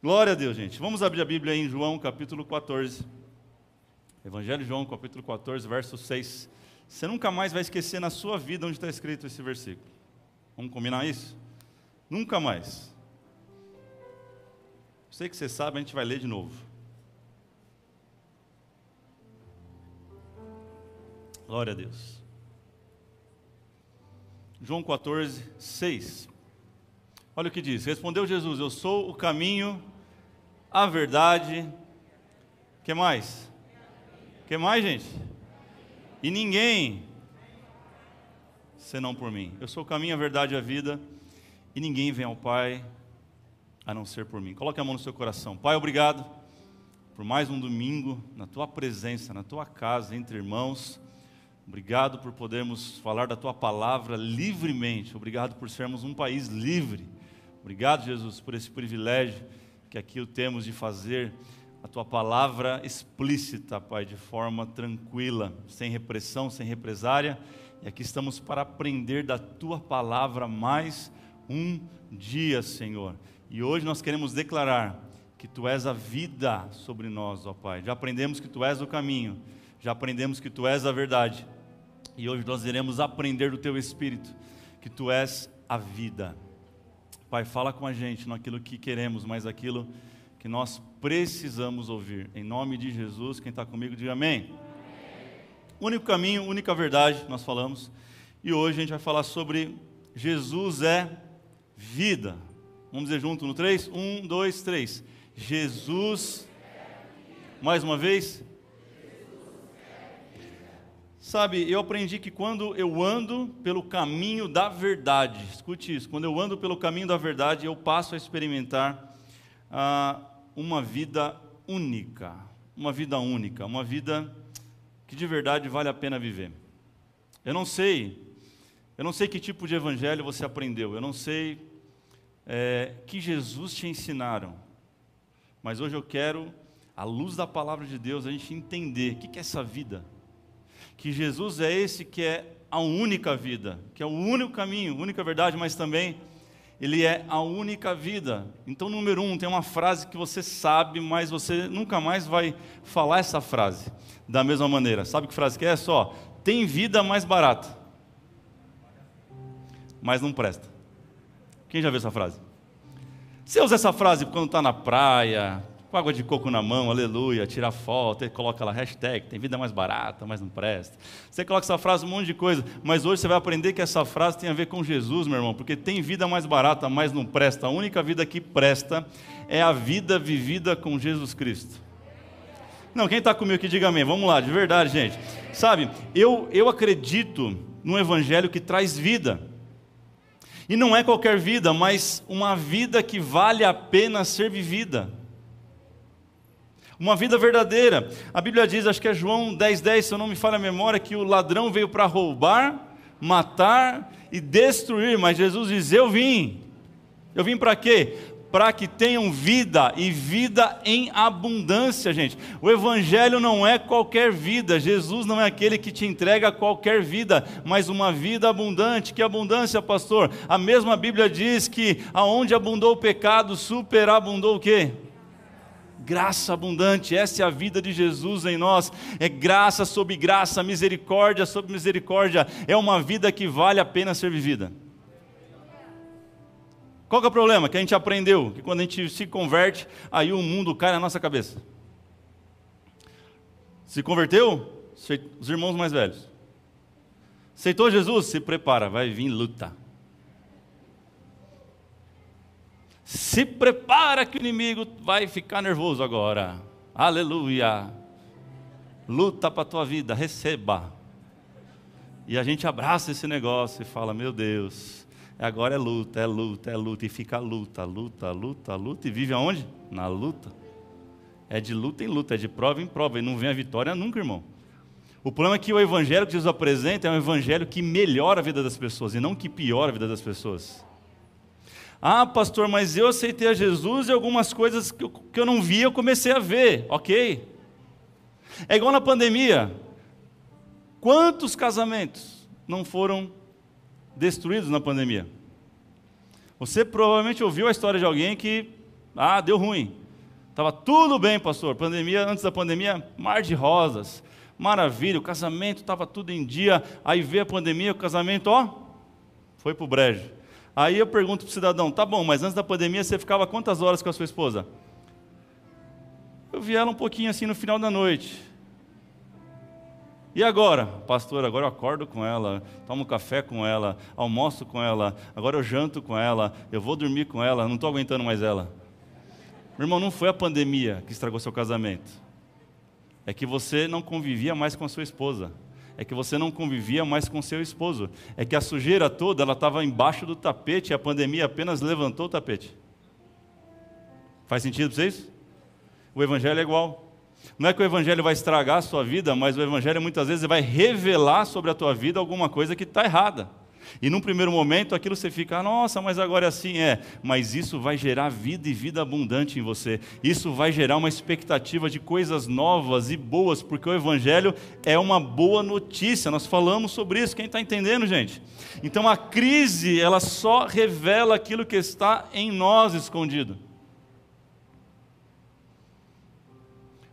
Glória a Deus, gente. Vamos abrir a Bíblia em João capítulo 14. Evangelho de João, capítulo 14, verso 6. Você nunca mais vai esquecer na sua vida onde está escrito esse versículo. Vamos combinar isso? Nunca mais. Sei que você sabe, a gente vai ler de novo. Glória a Deus. João 14, 6. Olha o que diz: Respondeu Jesus: Eu sou o caminho, a verdade. que mais? que mais, gente? E ninguém, senão por mim. Eu sou o caminho, a verdade e a vida, e ninguém vem ao Pai a não ser por mim. Coloque a mão no seu coração. Pai, obrigado por mais um domingo na tua presença, na tua casa, entre irmãos. Obrigado por podermos falar da tua palavra livremente. Obrigado por sermos um país livre. Obrigado, Jesus, por esse privilégio que aqui o temos de fazer a tua palavra explícita, Pai, de forma tranquila, sem repressão, sem represária. E aqui estamos para aprender da tua palavra mais um dia, Senhor. E hoje nós queremos declarar que tu és a vida sobre nós, ó Pai. Já aprendemos que tu és o caminho, já aprendemos que tu és a verdade. E hoje nós iremos aprender do teu espírito que tu és a vida. Pai, fala com a gente naquilo que queremos, mas aquilo que nós precisamos ouvir. Em nome de Jesus, quem está comigo, diga amém. amém. Único caminho, única verdade, nós falamos. E hoje a gente vai falar sobre Jesus é vida. Vamos dizer junto no 3? 1, 2, 3. Jesus. Mais uma vez. Sabe, eu aprendi que quando eu ando pelo caminho da verdade, escute isso, quando eu ando pelo caminho da verdade, eu passo a experimentar ah, uma vida única, uma vida única, uma vida que de verdade vale a pena viver. Eu não sei, eu não sei que tipo de evangelho você aprendeu, eu não sei é, que Jesus te ensinaram, mas hoje eu quero, à luz da palavra de Deus, a gente entender o que é essa vida que Jesus é esse que é a única vida, que é o único caminho, única verdade, mas também ele é a única vida. Então, número um, tem uma frase que você sabe, mas você nunca mais vai falar essa frase da mesma maneira. Sabe que frase que é? Só, tem vida mais barata, mas não presta. Quem já viu essa frase? Você usa essa frase quando está na praia, com água de coco na mão, aleluia, tira foto, coloca lá hashtag, tem vida mais barata, mas não presta. Você coloca essa frase, um monte de coisa, mas hoje você vai aprender que essa frase tem a ver com Jesus, meu irmão, porque tem vida mais barata, mas não presta. A única vida que presta é a vida vivida com Jesus Cristo. Não, quem está comigo aqui, diga amém. Vamos lá, de verdade, gente. Sabe, eu, eu acredito num evangelho que traz vida. E não é qualquer vida, mas uma vida que vale a pena ser vivida uma vida verdadeira. A Bíblia diz, acho que é João 10,10, 10, se eu não me falha a memória, que o ladrão veio para roubar, matar e destruir, mas Jesus diz: Eu vim. Eu vim para quê? Para que tenham vida e vida em abundância, gente. O Evangelho não é qualquer vida, Jesus não é aquele que te entrega qualquer vida, mas uma vida abundante. Que abundância, pastor? A mesma Bíblia diz que aonde abundou o pecado, superabundou o quê? Graça abundante, essa é a vida de Jesus em nós, é graça sobre graça, misericórdia sobre misericórdia, é uma vida que vale a pena ser vivida. Qual é o problema? Que a gente aprendeu que quando a gente se converte, aí o mundo cai na nossa cabeça. Se converteu? Os irmãos mais velhos. Aceitou Jesus? Se prepara, vai vir luta. Se prepara que o inimigo vai ficar nervoso agora. Aleluia. Luta para a tua vida, receba. E a gente abraça esse negócio e fala: Meu Deus, agora é luta, é luta, é luta. E fica luta, luta, luta, luta. E vive aonde? Na luta. É de luta em luta, é de prova em prova. E não vem a vitória nunca, irmão. O problema é que o evangelho que Jesus apresenta é um evangelho que melhora a vida das pessoas e não que piora a vida das pessoas. Ah, pastor, mas eu aceitei a Jesus e algumas coisas que eu, que eu não via eu comecei a ver, ok. É igual na pandemia. Quantos casamentos não foram destruídos na pandemia? Você provavelmente ouviu a história de alguém que Ah, deu ruim. Estava tudo bem, pastor. Pandemia, antes da pandemia, mar de rosas. Maravilha, o casamento estava tudo em dia. Aí veio a pandemia, o casamento, ó, foi para o brejo. Aí eu pergunto para o cidadão: tá bom, mas antes da pandemia você ficava quantas horas com a sua esposa? Eu vi ela um pouquinho assim no final da noite. E agora? Pastor, agora eu acordo com ela, tomo café com ela, almoço com ela, agora eu janto com ela, eu vou dormir com ela, não estou aguentando mais ela. Meu irmão, não foi a pandemia que estragou seu casamento. É que você não convivia mais com a sua esposa. É que você não convivia mais com seu esposo. É que a sujeira toda ela estava embaixo do tapete e a pandemia apenas levantou o tapete. Faz sentido para vocês? O evangelho é igual. Não é que o evangelho vai estragar a sua vida, mas o evangelho muitas vezes vai revelar sobre a tua vida alguma coisa que está errada. E num primeiro momento aquilo você fica, nossa, mas agora é assim, é. Mas isso vai gerar vida e vida abundante em você. Isso vai gerar uma expectativa de coisas novas e boas, porque o Evangelho é uma boa notícia. Nós falamos sobre isso, quem está entendendo, gente? Então a crise, ela só revela aquilo que está em nós escondido.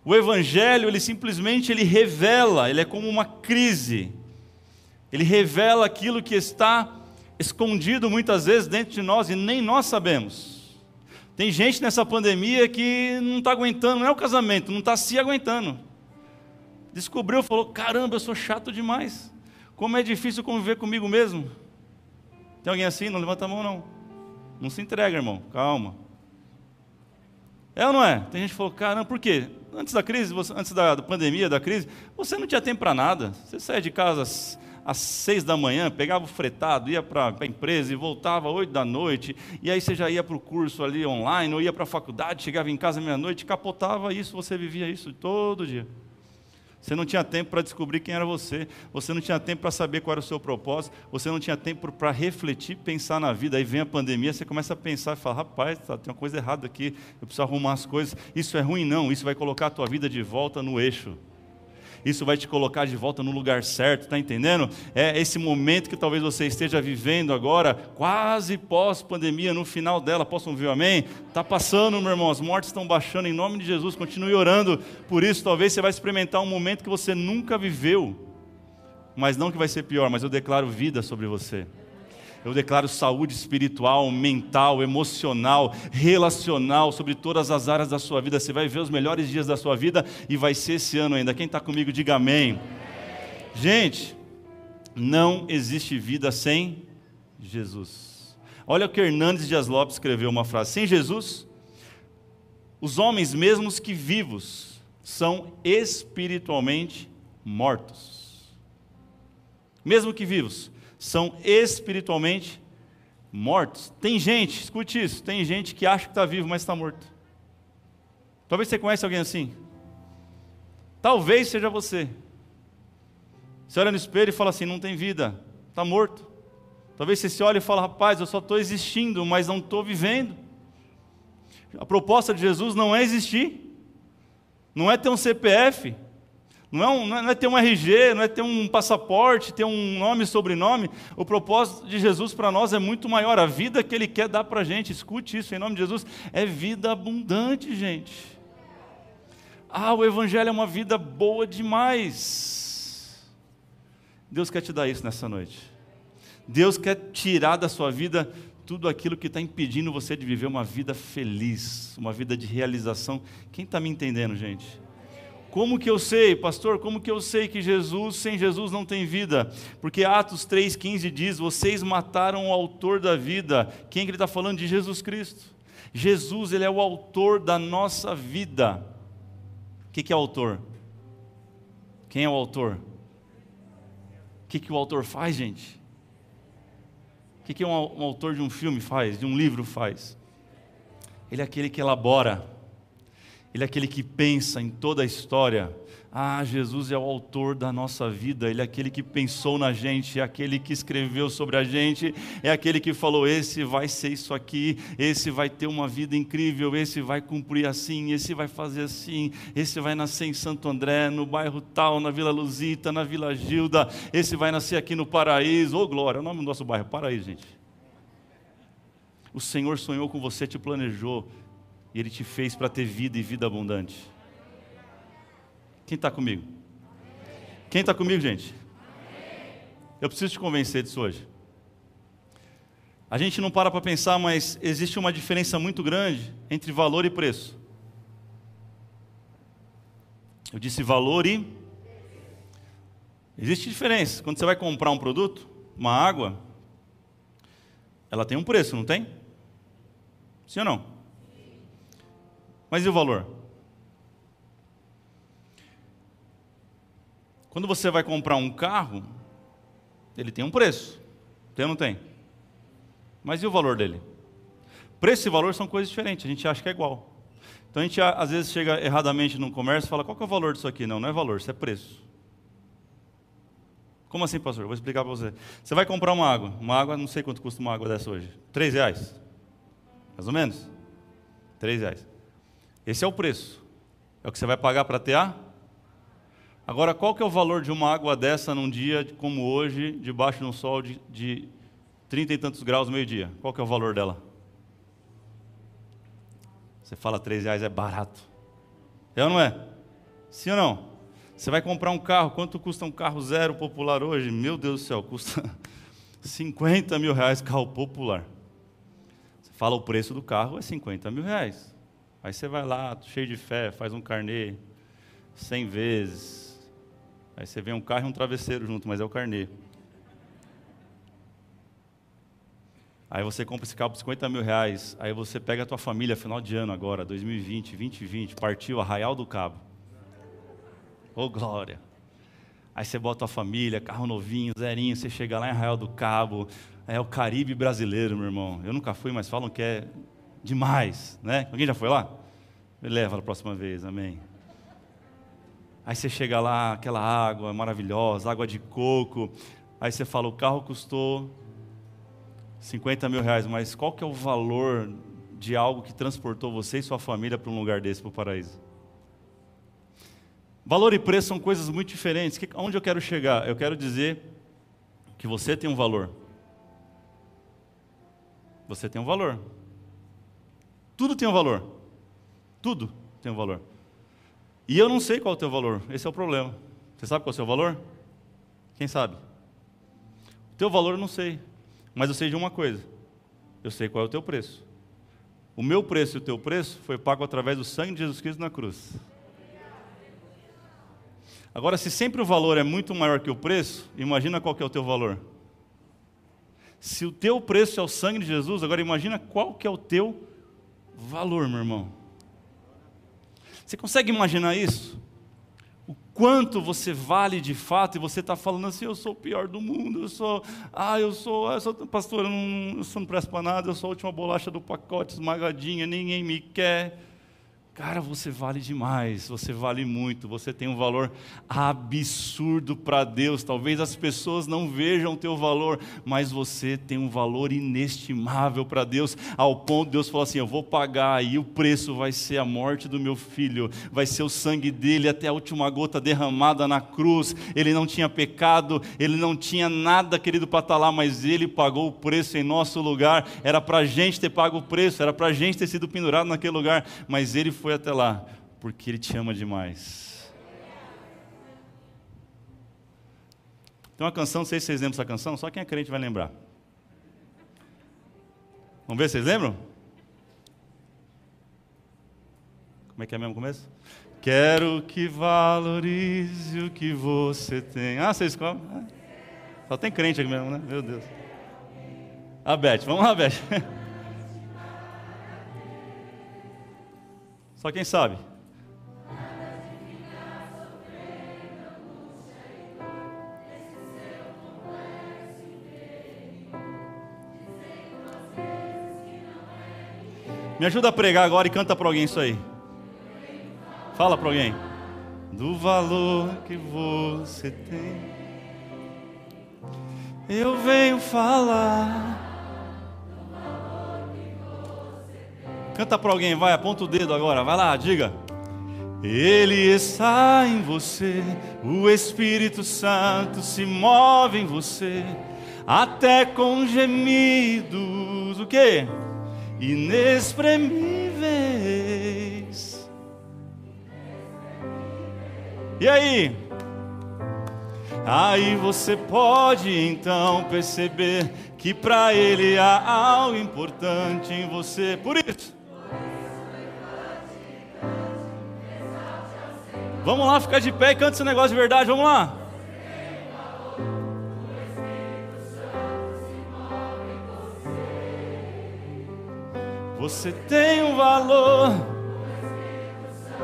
O evangelho, ele simplesmente ele revela, ele é como uma crise. Ele revela aquilo que está escondido muitas vezes dentro de nós e nem nós sabemos. Tem gente nessa pandemia que não está aguentando, não é o casamento, não está se aguentando. Descobriu, falou: caramba, eu sou chato demais. Como é difícil conviver comigo mesmo. Tem alguém assim? Não levanta a mão, não. Não se entrega, irmão. Calma. É ou não é? Tem gente que falou: caramba, por quê? Antes da crise, antes da pandemia, da crise, você não tinha tempo para nada. Você saía de casa às seis da manhã, pegava o fretado, ia para a empresa e voltava às oito da noite. E aí você já ia para o curso ali online, ou ia para a faculdade, chegava em casa meia-noite, capotava isso, você vivia isso todo dia. Você não tinha tempo para descobrir quem era você. Você não tinha tempo para saber qual era o seu propósito. Você não tinha tempo para refletir, pensar na vida. Aí vem a pandemia, você começa a pensar e fala: rapaz, tá, tem uma coisa errada aqui. Eu preciso arrumar as coisas. Isso é ruim, não. Isso vai colocar a tua vida de volta no eixo isso vai te colocar de volta no lugar certo, está entendendo? É esse momento que talvez você esteja vivendo agora, quase pós-pandemia, no final dela, possam ouvir amém? Está passando, meu irmão, as mortes estão baixando, em nome de Jesus, continue orando por isso. Talvez você vai experimentar um momento que você nunca viveu, mas não que vai ser pior, mas eu declaro vida sobre você. Eu declaro saúde espiritual, mental, emocional, relacional sobre todas as áreas da sua vida. Você vai ver os melhores dias da sua vida e vai ser esse ano ainda. Quem está comigo, diga amém. Gente, não existe vida sem Jesus. Olha o que Hernandes Dias Lopes escreveu uma frase: sem Jesus, os homens, mesmos que vivos, são espiritualmente mortos. Mesmo que vivos, são espiritualmente mortos. Tem gente, escute isso, tem gente que acha que está vivo, mas está morto. Talvez você conheça alguém assim. Talvez seja você. Você olha no espelho e fala assim: não tem vida, está morto. Talvez você se olhe e fale: rapaz, eu só estou existindo, mas não estou vivendo. A proposta de Jesus não é existir, não é ter um CPF, não é, não é, ter um RG, não é ter um passaporte, ter um nome e sobrenome. O propósito de Jesus para nós é muito maior. A vida que Ele quer dar para a gente, escute isso em nome de Jesus, é vida abundante, gente. Ah, o Evangelho é uma vida boa demais. Deus quer te dar isso nessa noite. Deus quer tirar da sua vida tudo aquilo que está impedindo você de viver uma vida feliz, uma vida de realização. Quem está me entendendo, gente? Como que eu sei, pastor? Como que eu sei que Jesus, sem Jesus, não tem vida? Porque Atos 3,15 diz: Vocês mataram o autor da vida. Quem que ele está falando? De Jesus Cristo. Jesus, ele é o autor da nossa vida. O que, que é autor? Quem é o autor? O que, que o autor faz, gente? O que, que um, um autor de um filme faz, de um livro faz? Ele é aquele que elabora ele é aquele que pensa em toda a história. Ah, Jesus é o autor da nossa vida, Ele é aquele que pensou na gente, é aquele que escreveu sobre a gente, é aquele que falou: esse vai ser isso aqui, esse vai ter uma vida incrível, esse vai cumprir assim, esse vai fazer assim, esse vai nascer em Santo André, no bairro tal, na Vila Luzita, na Vila Gilda, esse vai nascer aqui no Paraíso, ô oh, glória, é o nome do nosso bairro, Paraíso, gente. O Senhor sonhou com você, te planejou, E Ele te fez para ter vida e vida abundante. Quem está comigo? Quem está comigo, gente? Eu preciso te convencer disso hoje. A gente não para para pensar, mas existe uma diferença muito grande entre valor e preço. Eu disse valor e. Existe diferença. Quando você vai comprar um produto, uma água, ela tem um preço, não tem? Sim ou não? Mas e o valor? Quando você vai comprar um carro, ele tem um preço. Tem ou não tem? Mas e o valor dele? Preço e valor são coisas diferentes, a gente acha que é igual. Então a gente às vezes chega erradamente num comércio e fala: qual é o valor disso aqui? Não, não é valor, isso é preço. Como assim, pastor? Vou explicar para você. Você vai comprar uma água. Uma água, não sei quanto custa uma água dessa hoje. Três reais. Mais ou menos? Três reais. Esse é o preço. É o que você vai pagar para ter a? Agora, qual que é o valor de uma água dessa num dia como hoje, debaixo de um sol de, de 30 e tantos graus meio-dia? Qual que é o valor dela? Você fala três reais é barato. É ou não é? Sim ou não? Você vai comprar um carro, quanto custa um carro zero popular hoje? Meu Deus do céu, custa 50 mil reais carro popular. Você fala o preço do carro é 50 mil reais. Aí você vai lá, cheio de fé, faz um carnê 100 vezes. Aí você vê um carro e um travesseiro junto, mas é o carnê. Aí você compra esse carro por 50 mil reais. Aí você pega a tua família final de ano agora, 2020, 2020, partiu Arraial do Cabo. Ô oh, glória! Aí você bota a família, carro novinho, zerinho, você chega lá em Arraial do Cabo, é o Caribe brasileiro, meu irmão. Eu nunca fui, mas falam que é demais, né? Alguém já foi lá? Me leva na próxima vez, amém. Aí você chega lá, aquela água maravilhosa, água de coco. Aí você fala, o carro custou 50 mil reais, mas qual que é o valor de algo que transportou você e sua família para um lugar desse, para o paraíso? Valor e preço são coisas muito diferentes. Que, onde eu quero chegar? Eu quero dizer que você tem um valor. Você tem um valor. Tudo tem um valor. Tudo tem um valor. E eu não sei qual é o teu valor. Esse é o problema. Você sabe qual é o seu valor? Quem sabe? O teu valor eu não sei. Mas eu sei de uma coisa: eu sei qual é o teu preço. O meu preço e o teu preço foi pago através do sangue de Jesus Cristo na cruz. Agora, se sempre o valor é muito maior que o preço, imagina qual é o teu valor. Se o teu preço é o sangue de Jesus, agora imagina qual que é o teu valor, meu irmão. Você consegue imaginar isso? quanto você vale de fato, e você está falando assim, eu sou o pior do mundo, eu sou, ah, eu sou, eu sou pastor, eu não, eu não presto para nada, eu sou a última bolacha do pacote esmagadinha, ninguém me quer. Cara, você vale demais, você vale muito, você tem um valor absurdo para Deus. Talvez as pessoas não vejam o teu valor, mas você tem um valor inestimável para Deus, ao ponto de Deus falar assim: Eu vou pagar, e o preço vai ser a morte do meu filho, vai ser o sangue dele até a última gota derramada na cruz. Ele não tinha pecado, ele não tinha nada querido para estar tá lá, mas ele pagou o preço em nosso lugar. Era para a gente ter pago o preço, era para a gente ter sido pendurado naquele lugar, mas ele foi até lá porque Ele te ama demais. Tem uma canção, não sei se vocês lembram dessa canção, só quem é crente vai lembrar. Vamos ver vocês lembram? Como é que é mesmo o começo? Quero que valorize o que você tem. Ah, vocês comem? Ah, só tem crente aqui mesmo, né? Meu Deus. A Beth, vamos lá, Beth. Só quem sabe? Me ajuda a pregar agora e canta para alguém isso aí. Fala para alguém. Do valor que você tem. Eu venho falar Canta para alguém, vai, aponta o dedo agora, vai lá, diga. Ele está em você, o Espírito Santo se move em você, até com gemidos, o quê? Inespremíveis. E aí? Aí você pode então perceber que para ele há algo importante em você. Por isso, Vamos lá, ficar de pé e canta esse negócio de verdade, vamos lá. Você tem um valor.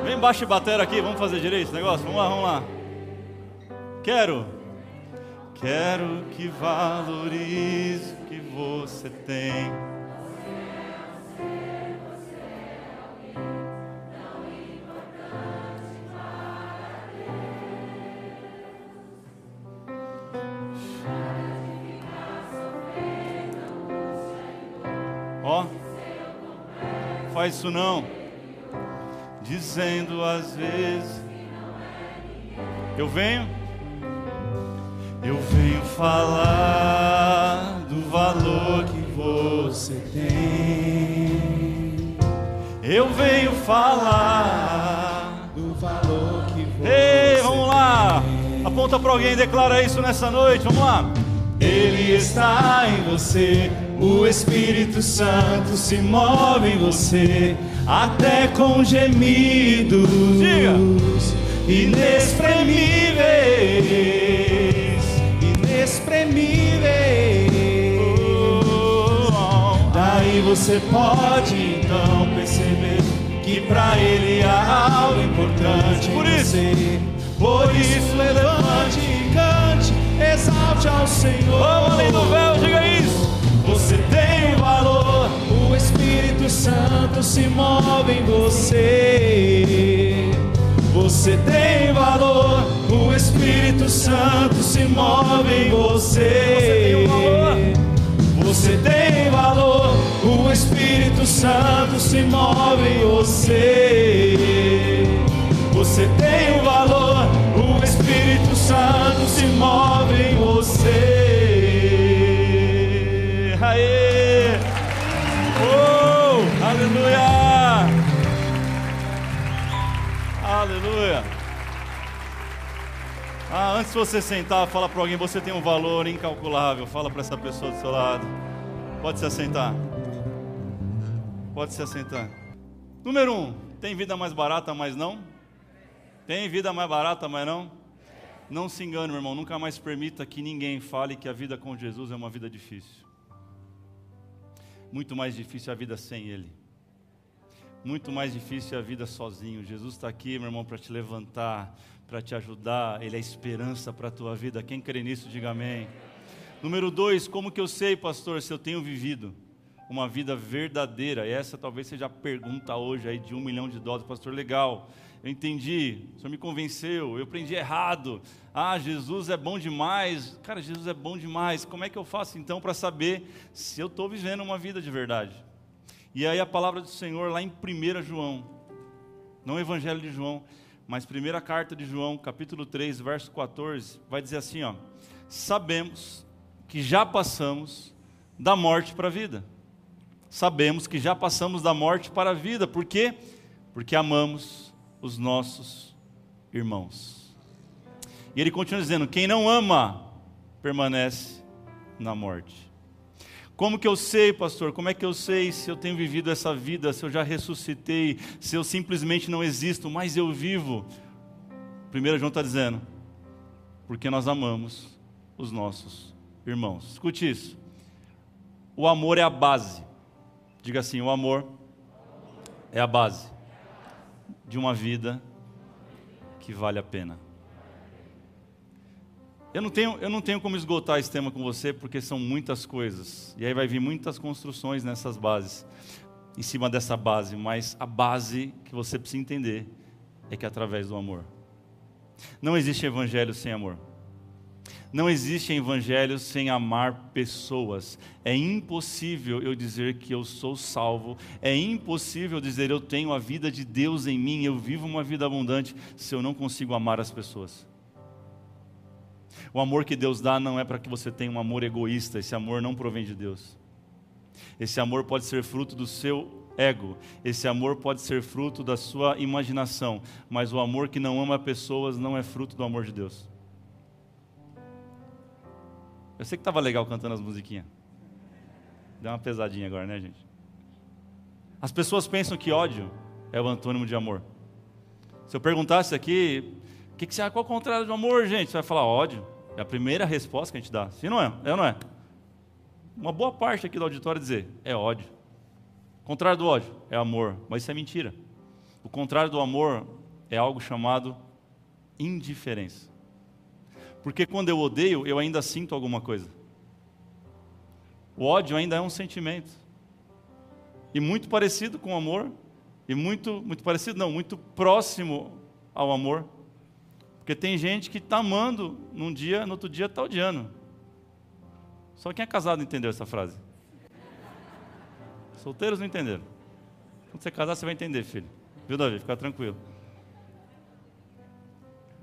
Vem baixo e batera aqui, vamos fazer direito esse negócio? Vamos lá, vamos lá. Quero, quero que valorize o que você tem. Faz isso não. Dizendo às vezes, eu venho, eu venho falar do valor que você tem. Eu venho falar do valor que você Ei, vamos lá. Aponta para alguém e declara isso nessa noite. Vamos lá. Ele está em você, o Espírito Santo se move em você, até com gemidos Diga. inexprimíveis, inexprimíveis. Daí você pode então perceber que para ele há algo importante Por isso. você. Por isso levante e cante, exalte ao Senhor. Santo se move em você. Você tem um valor, o Espírito Santo se move em você. Aê! Oh, aleluia! Aleluia! Ah, antes de você sentar, fala para alguém, você tem um valor incalculável. Fala para essa pessoa do seu lado. Pode se assentar. Pode se assentar. Número um, tem vida mais barata, mas não? Tem vida mais barata, mas não? Não se engane, meu irmão. Nunca mais permita que ninguém fale que a vida com Jesus é uma vida difícil. Muito mais difícil a vida sem Ele. Muito mais difícil a vida sozinho. Jesus está aqui, meu irmão, para te levantar, para te ajudar. Ele é esperança para a tua vida. Quem crê nisso, diga amém. Número dois, como que eu sei, pastor, se eu tenho vivido uma vida verdadeira? E essa talvez seja a pergunta hoje aí de um milhão de dólares, pastor. Legal, eu entendi, o senhor me convenceu, eu aprendi errado. Ah, Jesus é bom demais. Cara, Jesus é bom demais. Como é que eu faço então para saber se eu estou vivendo uma vida de verdade? E aí a palavra do Senhor lá em 1 João, não o Evangelho de João, mas primeira carta de João, capítulo 3, verso 14, vai dizer assim, ó: Sabemos que já passamos da morte para a vida. Sabemos que já passamos da morte para a vida, por quê? Porque amamos os nossos irmãos. E ele continua dizendo: quem não ama permanece na morte. Como que eu sei, pastor? Como é que eu sei se eu tenho vivido essa vida, se eu já ressuscitei, se eu simplesmente não existo, mas eu vivo? 1 João está dizendo, porque nós amamos os nossos irmãos. Escute isso. O amor é a base. Diga assim: o amor é a base de uma vida que vale a pena. Eu não, tenho, eu não tenho como esgotar esse tema com você, porque são muitas coisas. E aí vai vir muitas construções nessas bases, em cima dessa base. Mas a base que você precisa entender é que é através do amor. Não existe evangelho sem amor. Não existe evangelho sem amar pessoas. É impossível eu dizer que eu sou salvo. É impossível dizer eu tenho a vida de Deus em mim, eu vivo uma vida abundante, se eu não consigo amar as pessoas. O amor que Deus dá não é para que você tenha um amor egoísta, esse amor não provém de Deus. Esse amor pode ser fruto do seu ego. Esse amor pode ser fruto da sua imaginação, mas o amor que não ama pessoas não é fruto do amor de Deus. Eu sei que estava legal cantando as musiquinhas. Deu uma pesadinha agora, né, gente? As pessoas pensam que ódio é o antônimo de amor. Se eu perguntasse aqui, que, que você? Qual é o contrário de amor, gente? Você vai falar ódio. É a primeira resposta que a gente dá. Sim, não é? É ou não é? Uma boa parte aqui do auditório dizer é ódio. O contrário do ódio é amor, mas isso é mentira. O contrário do amor é algo chamado indiferença. Porque quando eu odeio, eu ainda sinto alguma coisa. O ódio ainda é um sentimento. E muito parecido com o amor, e muito, muito parecido, não, muito próximo ao amor. Porque tem gente que está amando num dia, no outro dia está odiando. Só quem é casado entendeu essa frase. Solteiros não entenderam. Quando você casar, você vai entender, filho. Viu, Davi? Fica tranquilo.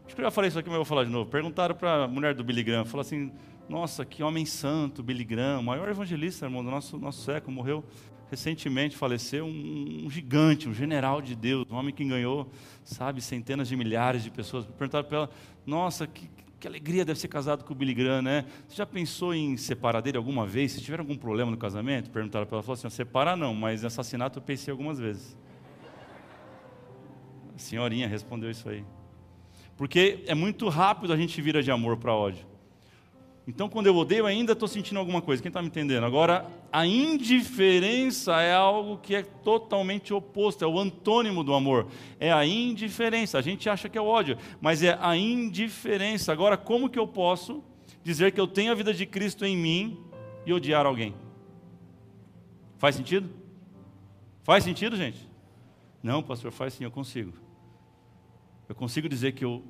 Acho que eu já falei isso aqui, mas eu vou falar de novo. Perguntaram para a mulher do Billy Graham, falou assim, nossa, que homem santo, Billy Graham, maior evangelista, irmão, do nosso, nosso século, morreu recentemente, faleceu um, um, gigante, um general de Deus, um homem que ganhou, sabe, centenas de milhares de pessoas. Perguntaram para ela, nossa, que, que alegria deve ser casado com o Billy Graham, né? Você já pensou em separar dele alguma vez? Se tiver algum problema no casamento? Perguntaram para ela, falou assim, separar não, mas assassinato eu pensei algumas vezes. A senhorinha respondeu isso aí. Porque é muito rápido a gente vira de amor para ódio. Então, quando eu odeio, ainda estou sentindo alguma coisa. Quem está me entendendo? Agora, a indiferença é algo que é totalmente oposto, é o antônimo do amor. É a indiferença. A gente acha que é o ódio, mas é a indiferença. Agora, como que eu posso dizer que eu tenho a vida de Cristo em mim e odiar alguém? Faz sentido? Faz sentido, gente? Não, pastor, faz sim, eu consigo. Eu consigo dizer que eu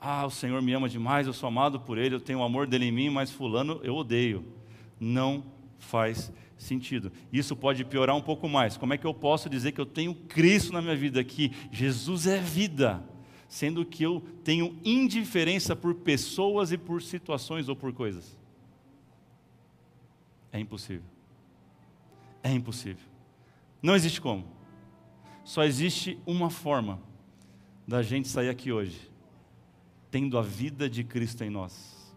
ah, o Senhor me ama demais, eu sou amado por Ele, eu tenho o amor dele em mim, mas Fulano eu odeio. Não faz sentido. Isso pode piorar um pouco mais. Como é que eu posso dizer que eu tenho Cristo na minha vida, que Jesus é vida, sendo que eu tenho indiferença por pessoas e por situações ou por coisas? É impossível. É impossível. Não existe como. Só existe uma forma da gente sair aqui hoje tendo a vida de Cristo em nós.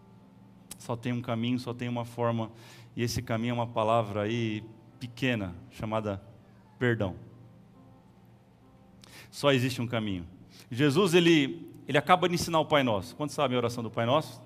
Só tem um caminho, só tem uma forma, e esse caminho é uma palavra aí pequena, chamada perdão. Só existe um caminho. Jesus, ele, ele acaba de ensinar o Pai Nosso. Quantos sabem a oração do Pai Nosso?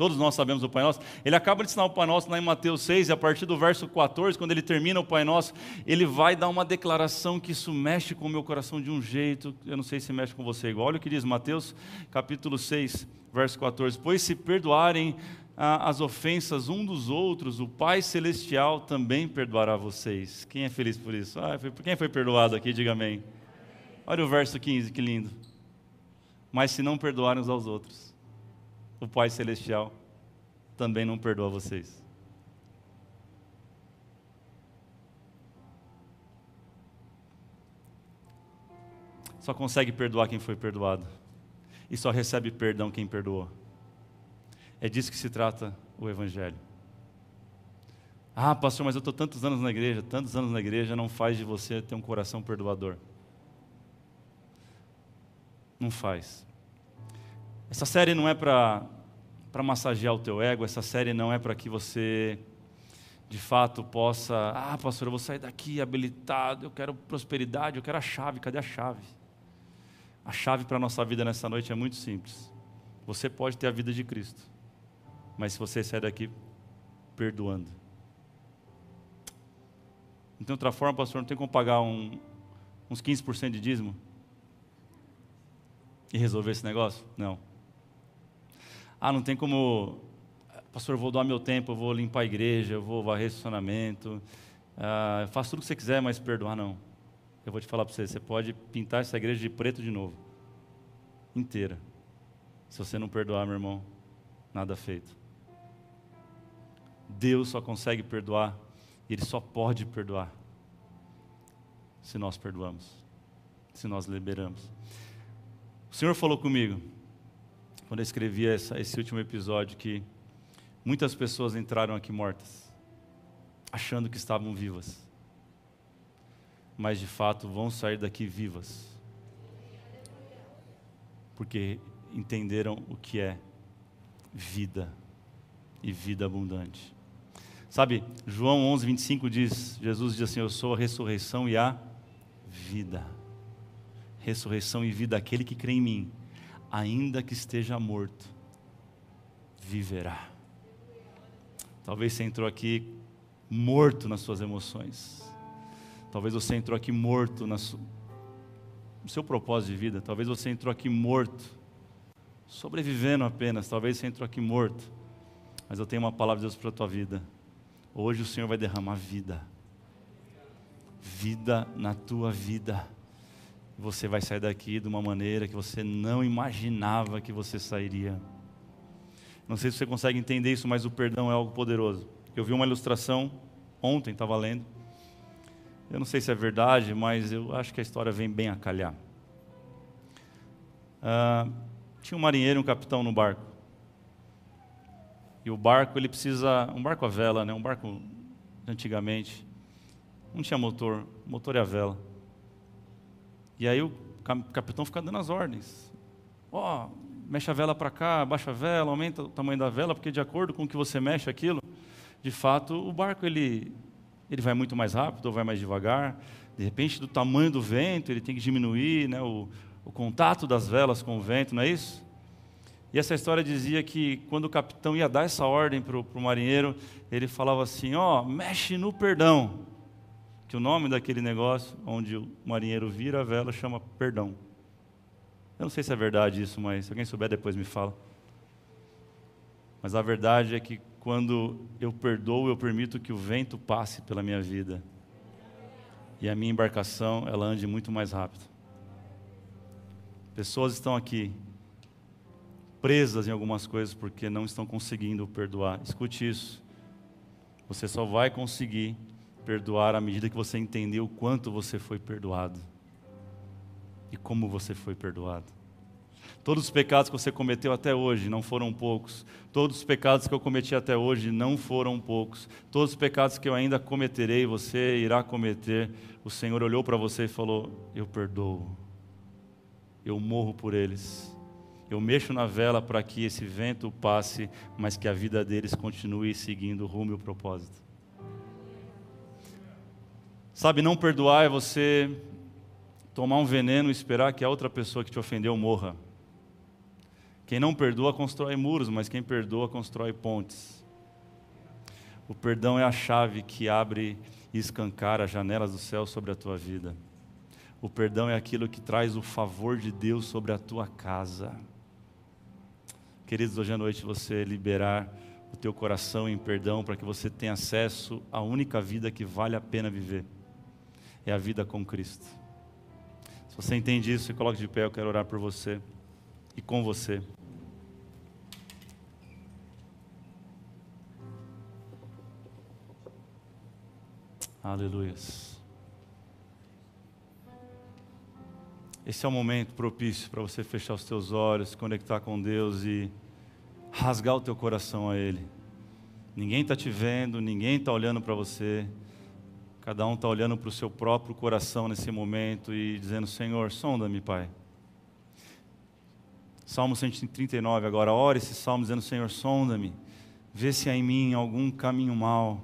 Todos nós sabemos o Pai Nosso. Ele acaba de ensinar o Pai Nosso lá em Mateus 6, e a partir do verso 14, quando ele termina o Pai Nosso, ele vai dar uma declaração que isso mexe com o meu coração de um jeito, eu não sei se mexe com você igual. Olha o que diz Mateus, capítulo 6, verso 14: Pois se perdoarem ah, as ofensas um dos outros, o Pai Celestial também perdoará vocês. Quem é feliz por isso? Ah, quem foi perdoado aqui, diga amém. Olha o verso 15, que lindo. Mas se não perdoarem uns aos outros o Pai Celestial também não perdoa vocês. Só consegue perdoar quem foi perdoado. E só recebe perdão quem perdoou. É disso que se trata o Evangelho. Ah, pastor, mas eu estou tantos anos na igreja, tantos anos na igreja, não faz de você ter um coração perdoador. Não faz. Essa série não é para massagear o teu ego, essa série não é para que você de fato possa, ah, pastor, eu vou sair daqui habilitado, eu quero prosperidade, eu quero a chave, cadê a chave? A chave para a nossa vida nessa noite é muito simples. Você pode ter a vida de Cristo, mas se você sair daqui perdoando. Então, outra forma, pastor, não tem como pagar um, uns 15% de dízimo e resolver esse negócio? Não. Ah, não tem como, pastor, eu vou doar meu tempo, eu vou limpar a igreja, eu vou varrer estacionamento, ah, faço tudo o que você quiser, mas perdoar não. Eu vou te falar para você, você pode pintar essa igreja de preto de novo, inteira. Se você não perdoar, meu irmão, nada feito. Deus só consegue perdoar, e Ele só pode perdoar, se nós perdoamos, se nós liberamos. O Senhor falou comigo, quando eu escrevi essa, esse último episódio, que muitas pessoas entraram aqui mortas, achando que estavam vivas. mas de fato vão sair daqui vivas. Porque entenderam o que é vida e vida abundante. Sabe, João 11, 25 diz: Jesus diz assim: Eu sou a ressurreição e a vida. Ressurreição e vida, aquele que crê em mim, ainda que esteja morto, viverá. Talvez você entrou aqui morto nas suas emoções. Talvez você entrou aqui morto na su... no seu propósito de vida. Talvez você entrou aqui morto, sobrevivendo apenas. Talvez você entrou aqui morto. Mas eu tenho uma palavra de Deus para a tua vida. Hoje o Senhor vai derramar vida. Vida na tua vida. Você vai sair daqui de uma maneira que você não imaginava que você sairia. Não sei se você consegue entender isso, mas o perdão é algo poderoso. Eu vi uma ilustração ontem, estava lendo. Eu não sei se é verdade, mas eu acho que a história vem bem a calhar. Uh, tinha um marinheiro e um capitão no barco. E o barco, ele precisa. Um barco a vela, né? Um barco antigamente. Não tinha motor, motor e a vela. E aí o capitão fica dando as ordens. Ó, oh, mexe a vela para cá, baixa a vela, aumenta o tamanho da vela, porque de acordo com o que você mexe aquilo, de fato, o barco ele, ele vai muito mais rápido ou vai mais devagar. De repente, do tamanho do vento, ele tem que diminuir né, o, o contato das velas com o vento, não é isso? E essa história dizia que quando o capitão ia dar essa ordem para o marinheiro, ele falava assim: Ó, oh, mexe no perdão. Que o nome daquele negócio, onde o marinheiro vira a vela, chama perdão. Eu não sei se é verdade isso, mas se alguém souber, depois me fala. Mas a verdade é que quando eu perdoo, eu permito que o vento passe pela minha vida. E a minha embarcação, ela ande muito mais rápido. Pessoas estão aqui presas em algumas coisas porque não estão conseguindo perdoar. Escute isso. Você só vai conseguir perdoar à medida que você entender o quanto você foi perdoado e como você foi perdoado. Todos os pecados que você cometeu até hoje não foram poucos. Todos os pecados que eu cometi até hoje não foram poucos. Todos os pecados que eu ainda cometerei, você irá cometer. O Senhor olhou para você e falou: Eu perdoo. Eu morro por eles. Eu mexo na vela para que esse vento passe, mas que a vida deles continue seguindo o rumo e o propósito. Sabe, não perdoar é você tomar um veneno e esperar que a outra pessoa que te ofendeu morra. Quem não perdoa constrói muros, mas quem perdoa constrói pontes. O perdão é a chave que abre e escancara as janelas do céu sobre a tua vida. O perdão é aquilo que traz o favor de Deus sobre a tua casa. Queridos, hoje à noite você liberar o teu coração em perdão para que você tenha acesso à única vida que vale a pena viver. É a vida com Cristo. Se você entende isso, se coloque de pé, eu quero orar por você e com você. Aleluias. Esse é o momento propício para você fechar os teus olhos, se conectar com Deus e rasgar o teu coração a Ele. Ninguém está te vendo, ninguém está olhando para você. Cada um está olhando para o seu próprio coração nesse momento e dizendo: Senhor, sonda-me, Pai. Salmo 139, agora, ore esse salmo dizendo: Senhor, sonda-me, vê se há em mim algum caminho mal.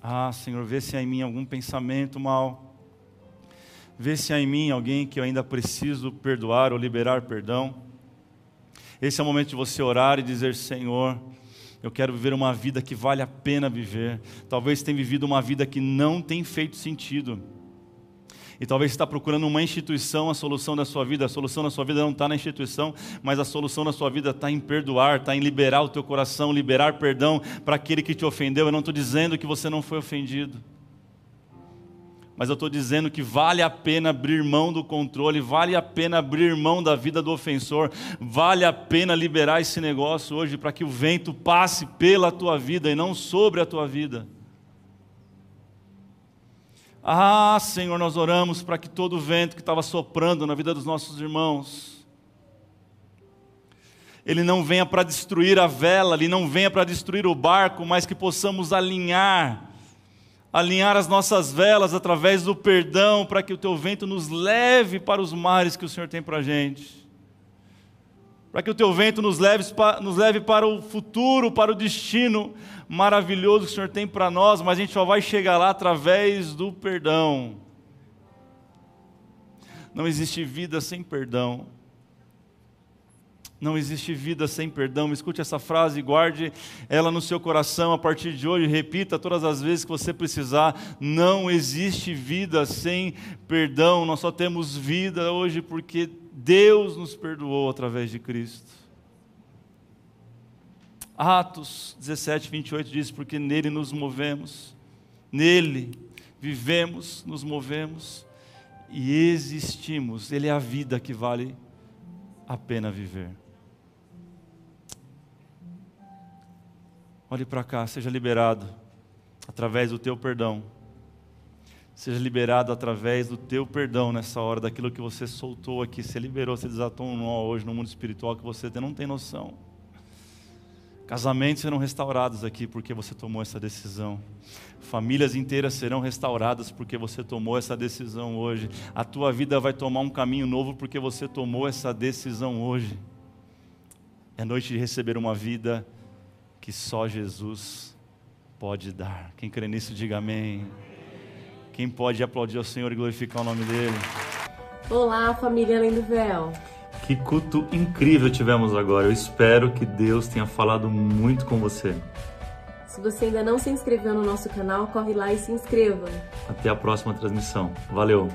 Ah, Senhor, vê se há em mim algum pensamento mal Vê se há em mim alguém que eu ainda preciso perdoar ou liberar perdão. Esse é o momento de você orar e dizer: Senhor, eu quero viver uma vida que vale a pena viver. Talvez tenha vivido uma vida que não tem feito sentido. E talvez está procurando uma instituição, a solução da sua vida. A solução da sua vida não está na instituição, mas a solução da sua vida está em perdoar, está em liberar o teu coração, liberar perdão para aquele que te ofendeu. Eu não estou dizendo que você não foi ofendido mas eu estou dizendo que vale a pena abrir mão do controle, vale a pena abrir mão da vida do ofensor, vale a pena liberar esse negócio hoje para que o vento passe pela tua vida e não sobre a tua vida. Ah, Senhor, nós oramos para que todo o vento que estava soprando na vida dos nossos irmãos, ele não venha para destruir a vela, ele não venha para destruir o barco, mas que possamos alinhar alinhar as nossas velas através do perdão, para que o teu vento nos leve para os mares que o Senhor tem para a gente. Para que o teu vento nos leve, nos leve para o futuro, para o destino maravilhoso que o Senhor tem para nós, mas a gente só vai chegar lá através do perdão. Não existe vida sem perdão. Não existe vida sem perdão. Escute essa frase e guarde ela no seu coração a partir de hoje. Repita todas as vezes que você precisar. Não existe vida sem perdão. Nós só temos vida hoje porque Deus nos perdoou através de Cristo. Atos 17, 28 diz: Porque nele nos movemos, nele vivemos, nos movemos e existimos. Ele é a vida que vale a pena viver. Olhe para cá, seja liberado através do teu perdão. Seja liberado através do teu perdão nessa hora, daquilo que você soltou aqui. Você liberou, você desatou um nó hoje no mundo espiritual que você não tem noção. Casamentos serão restaurados aqui porque você tomou essa decisão. Famílias inteiras serão restauradas porque você tomou essa decisão hoje. A tua vida vai tomar um caminho novo porque você tomou essa decisão hoje. É noite de receber uma vida que só Jesus pode dar. Quem crê nisso, diga amém. Quem pode aplaudir ao Senhor e glorificar o nome dele? Olá, família Além do Véu. Que culto incrível tivemos agora. Eu espero que Deus tenha falado muito com você. Se você ainda não se inscreveu no nosso canal, corre lá e se inscreva. Até a próxima transmissão. Valeu!